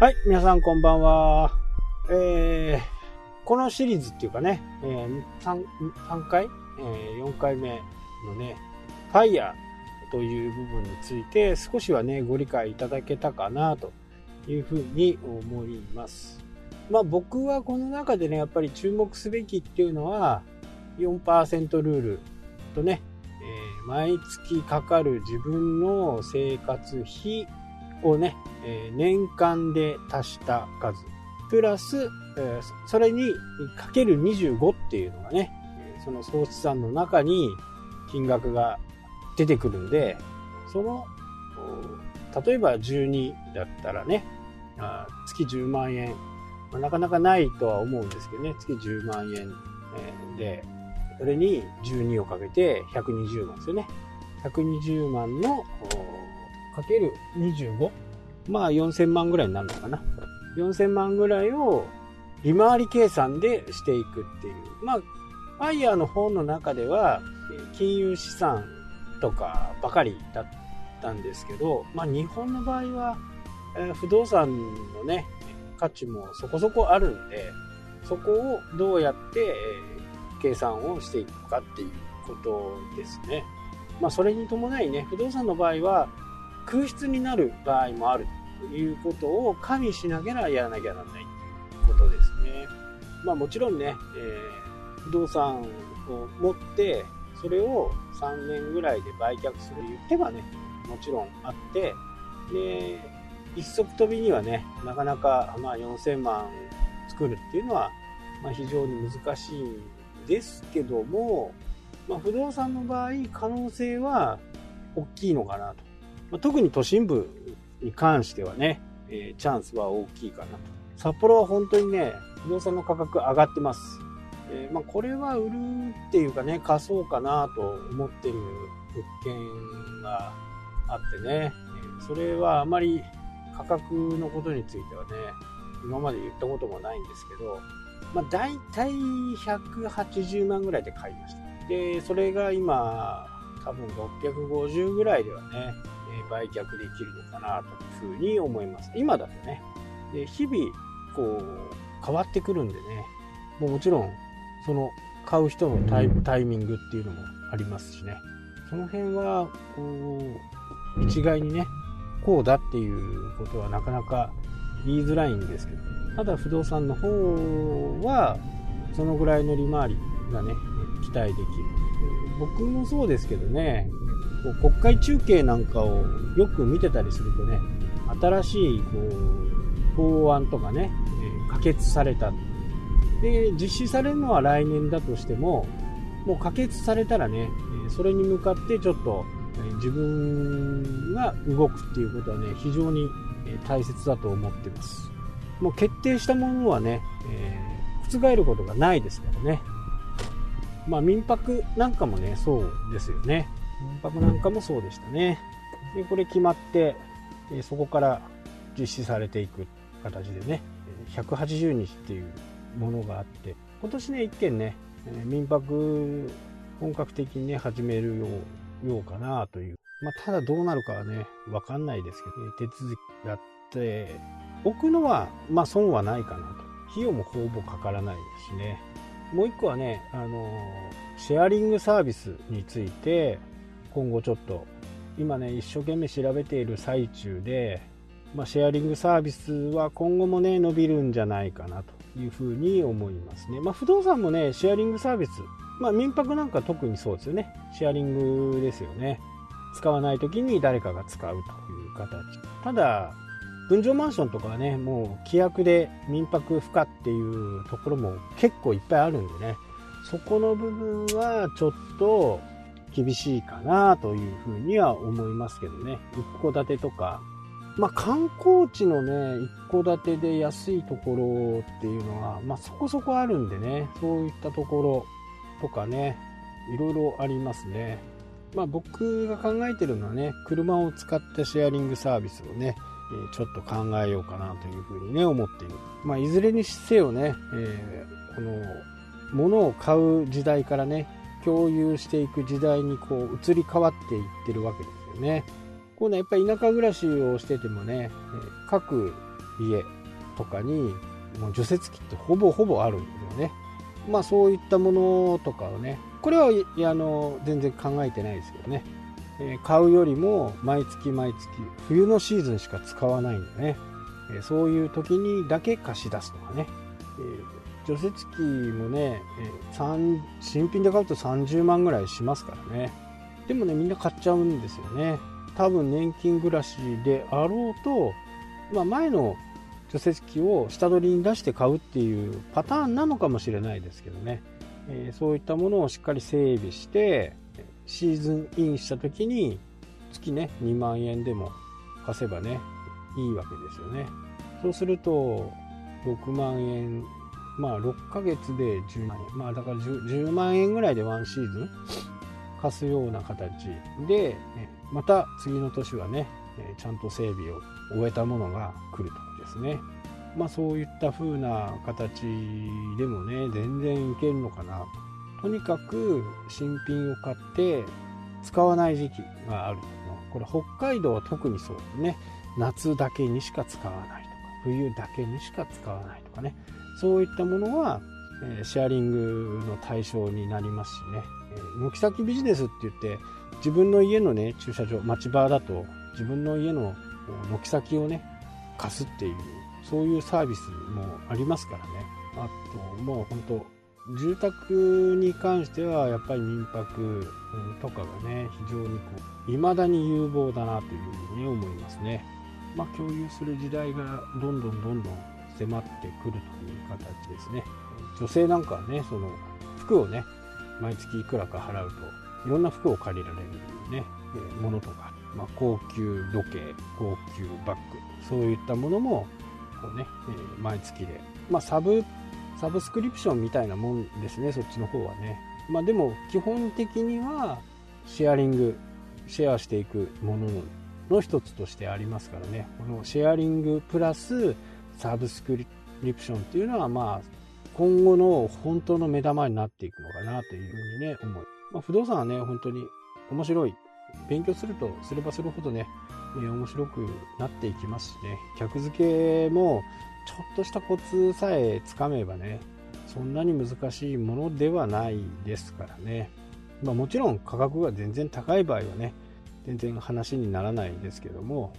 はい、皆さんこんばんは。えー、このシリーズっていうかね、えー、3, 3回、えー、4回目のね、ファイヤーという部分について少しはね、ご理解いただけたかなというふうに思います。まあ僕はこの中でね、やっぱり注目すべきっていうのは、4%ルールとね、えー、毎月かかる自分の生活費をね、え年間で足した数、プラス、えそれにかける25っていうのがね、その総資産の中に金額が出てくるんで、その、例えば12だったらね、月10万円、まあ、なかなかないとは思うんですけどね、月10万円。で、それに12をかけて120万ですよね。120万の25まあ4000万ぐらいになるのかな。4000万ぐらいを利回り計算でしていくっていう。まあ、ファイヤーの方の中では、金融資産とかばかりだったんですけど、まあ日本の場合は、え不動産のね、価値もそこそこあるんで、そこをどうやって計算をしていくかっていうことですね。まあそれに伴いね、不動産の場合は空室になる場合もあるということを加味しながらやらなきゃならないということですね。まあもちろんね、えー、不動産を持って、それを3年ぐらいで売却するという手はね、もちろんあって、で、一足飛びにはね、なかなか、まあ、4000万作るっていうのは、まあ、非常に難しいんですけども、まあ、不動産の場合、可能性は大きいのかなと。ま、特に都心部に関してはね、えー、チャンスは大きいかなと。札幌は本当にね、不動産の価格上がってます。えー、まあ、これは売るっていうかね、貸そうかなと思ってる物件があってね、それはあまり価格のことについてはね、今まで言ったこともないんですけど、まあ、大体180万ぐらいで買いました。で、それが今、多分650ぐらいではね、売却できるのかなというふうに思います。今だとね。で日々、こう、変わってくるんでね。もうもちろん、その、買う人のタイタイミングっていうのもありますしね。その辺は、こう、一概にね、こうだっていうことはなかなか言いづらいんですけど、ただ不動産の方は、そのぐらいの利回りがね、期待できる。僕もそうですけどね、こう国会中継なんかをよく見てたりするとね、新しいこう法案とかね、え可決された。で、実施されるのは来年だとしても、もう可決されたらね、それに向かってちょっと自分が動くっていうことはね、非常に大切だと思ってます。もう決定したものはね、えー、覆ることがないですからね。まあ民泊なんかもね、そうですよね。民泊なんかもそうでしたね。で、これ決まって、そこから実施されていく形でね、180日っていうものがあって、今年ね、一件ね、民泊本格的にね、始めるようようかなという。まあ、ただどうなるかはね、わかんないですけど、手続きやって置くのは、まあ損はないかなと。費用もほぼかからないですしね。もう一個はね、あの、シェアリングサービスについて、今後ちょっと今ね一生懸命調べている最中で、まあ、シェアリングサービスは今後もね伸びるんじゃないかなというふうに思いますね、まあ、不動産もねシェアリングサービス、まあ、民泊なんか特にそうですよね。シェアリングですよね。使わない時に誰かが使うという形。ただ分譲マンションとかはねもう規約で民泊不可っていうところも結構いっぱいあるんでね。そこの部分はちょっと厳しいかなというふうには思いますけどね。一戸建てとか。まあ観光地のね、一戸建てで安いところっていうのは、まあそこそこあるんでね、そういったところとかね、いろいろありますね。まあ僕が考えてるのはね、車を使ったシェアリングサービスをね、ちょっと考えようかなというふうにね、思っている。まあいずれにせよね、えー、この、物を買う時代からね、共有していく時代にこう移り変わっていってるわけですよね。こうね、やっぱり田舎暮らしをしててもね、各家とかにもう除雪機ってほぼほぼあるんですよね。まあそういったものとかをねこれはあの全然考えてないですけどね、え、買うよりも毎月毎月冬のシーズンしか使わないんでね、え、そういう時にだけ貸し出すとかね、えー、除雪機もね、新品で買うと30万ぐらいしますからね。でもねみんな買っちゃうんですよね。多分年金暮らしであろうと、まあ、前の除雪機を下取りに出して買うっていうパターンなのかもしれないですけどね、えー、そういったものをしっかり整備してシーズンインした時に月ね2万円でも貸せばねいいわけですよね。そうすると6万円まあ6ヶ月で10万円まあだから 10, 10万円ぐらいでワンシーズン貸すような形でまた次の年はねちゃんと整備を終えたものが来るとですね。まあそういった風な形でもね、全然いけるのかなと。とにかく新品を買って使わない時期があるこれ北海道は特にそうですね。夏だけにしか使わないとか、冬だけにしか使わないとかね。そういったものは、シェアリングの対象になりますしね。軒先ビジネスって言って自分の家のね駐車場町場だと自分の家の軒先をね貸すっていうそういうサービスもありますからねあともう本当住宅に関してはやっぱり民泊とかがね非常にこう未だに有望だなというふうに思いますねまあ共有する時代がどんどんどんどん迫ってくるという形ですね。女性なんかはねその服をね毎月いくらか払うといろんな服を借りられるねものとかまあ、高級時計高級バッグそういったものもこうね、え、毎月で、まあ、サブサブスクリプションみたいなもんですねそっちの方はね。まあでも基本的にはシェアリングシェアしていくものの一つとしてありますからね。このシェアリングプラスサブスクリプションっていうのはまあ今後の本当の目玉になっていくのかなというふうにね思い、まあ、不動産はね本当に面白い。勉強するとすればするほどね、え、面白くなっていきますしね。客付けもちょっとしたコツさえつかめばねそんなに難しいものではないですからね、まあ、もちろん価格が全然高い場合はね全然話にならないんですけども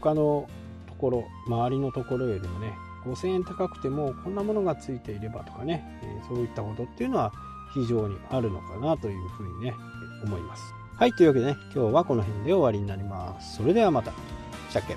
他のところ周りのところよりもね5000円高くてもこんなものがついていればとかね、え、そういったことっていうのは非常にあるのかなというふうにね思いますはい、というわけでね、今日はこの辺で終わりになります。それではまた。したっけ